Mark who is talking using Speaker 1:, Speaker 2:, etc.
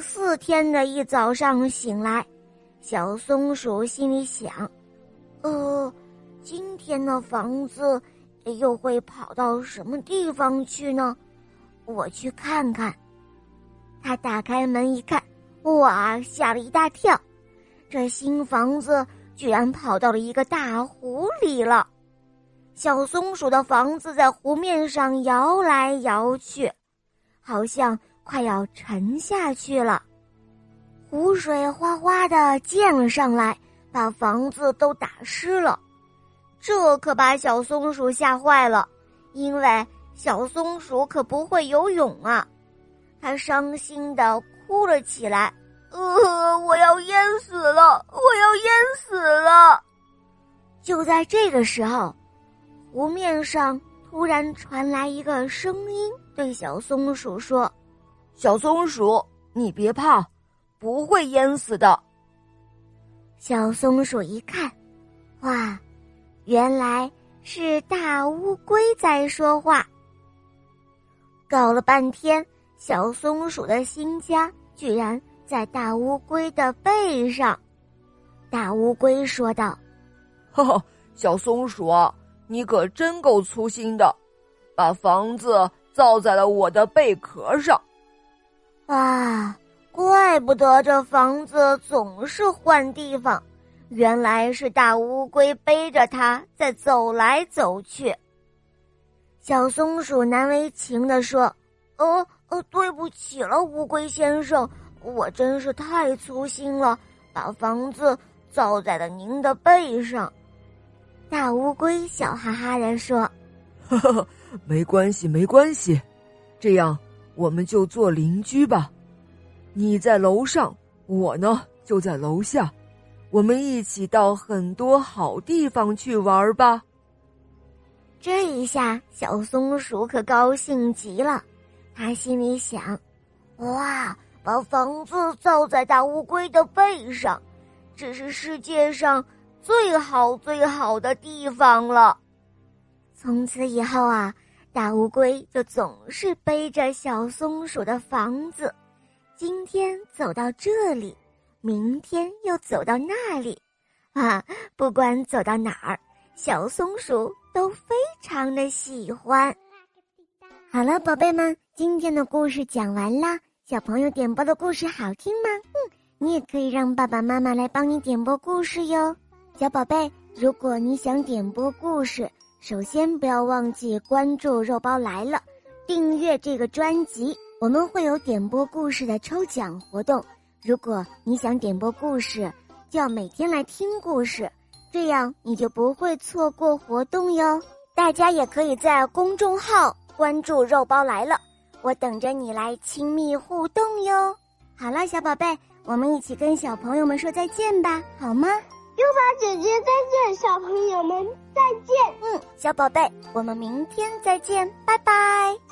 Speaker 1: 四天的一早上醒来，小松鼠心里想：“呃，今天的房子又会跑到什么地方去呢？我去看看。”他打开门一看，哇，吓了一大跳！这新房子居然跑到了一个大湖里了。小松鼠的房子在湖面上摇来摇去，好像……快要沉下去了，湖水哗哗的溅了上来，把房子都打湿了。这可把小松鼠吓坏了，因为小松鼠可不会游泳啊！它伤心的哭了起来：“呃，我要淹死了，我要淹死了！”就在这个时候，湖面上突然传来一个声音，对小松鼠说。
Speaker 2: 小松鼠，你别怕，不会淹死的。
Speaker 1: 小松鼠一看，哇，原来是大乌龟在说话。搞了半天，小松鼠的新家居然在大乌龟的背上。大乌龟说道：“
Speaker 2: 哈哈，小松鼠，你可真够粗心的，把房子造在了我的贝壳上。”
Speaker 1: 啊，怪不得这房子总是换地方，原来是大乌龟背着它在走来走去。小松鼠难为情地说：“呃呃，对不起了，乌龟先生，我真是太粗心了，把房子造在了您的背上。”大乌龟笑哈哈地说：“
Speaker 2: 呵呵，没关系，没关系，这样。”我们就做邻居吧，你在楼上，我呢就在楼下，我们一起到很多好地方去玩吧。
Speaker 1: 这一下，小松鼠可高兴极了，他心里想：“哇，把房子造在大乌龟的背上，这是世界上最好最好的地方了。”从此以后啊。大乌龟就总是背着小松鼠的房子，今天走到这里，明天又走到那里，啊，不管走到哪儿，小松鼠都非常的喜欢。好了，宝贝们，今天的故事讲完啦。小朋友点播的故事好听吗？嗯，你也可以让爸爸妈妈来帮你点播故事哟。小宝贝，如果你想点播故事。首先，不要忘记关注“肉包来了”，订阅这个专辑。我们会有点播故事的抽奖活动。如果你想点播故事，就要每天来听故事，这样你就不会错过活动哟。大家也可以在公众号关注“肉包来了”，我等着你来亲密互动哟。好了，小宝贝，我们一起跟小朋友们说再见吧，好吗？
Speaker 3: 优宝姐姐再见，小朋友们再见。
Speaker 1: 嗯，小宝贝，我们明天再见，拜拜。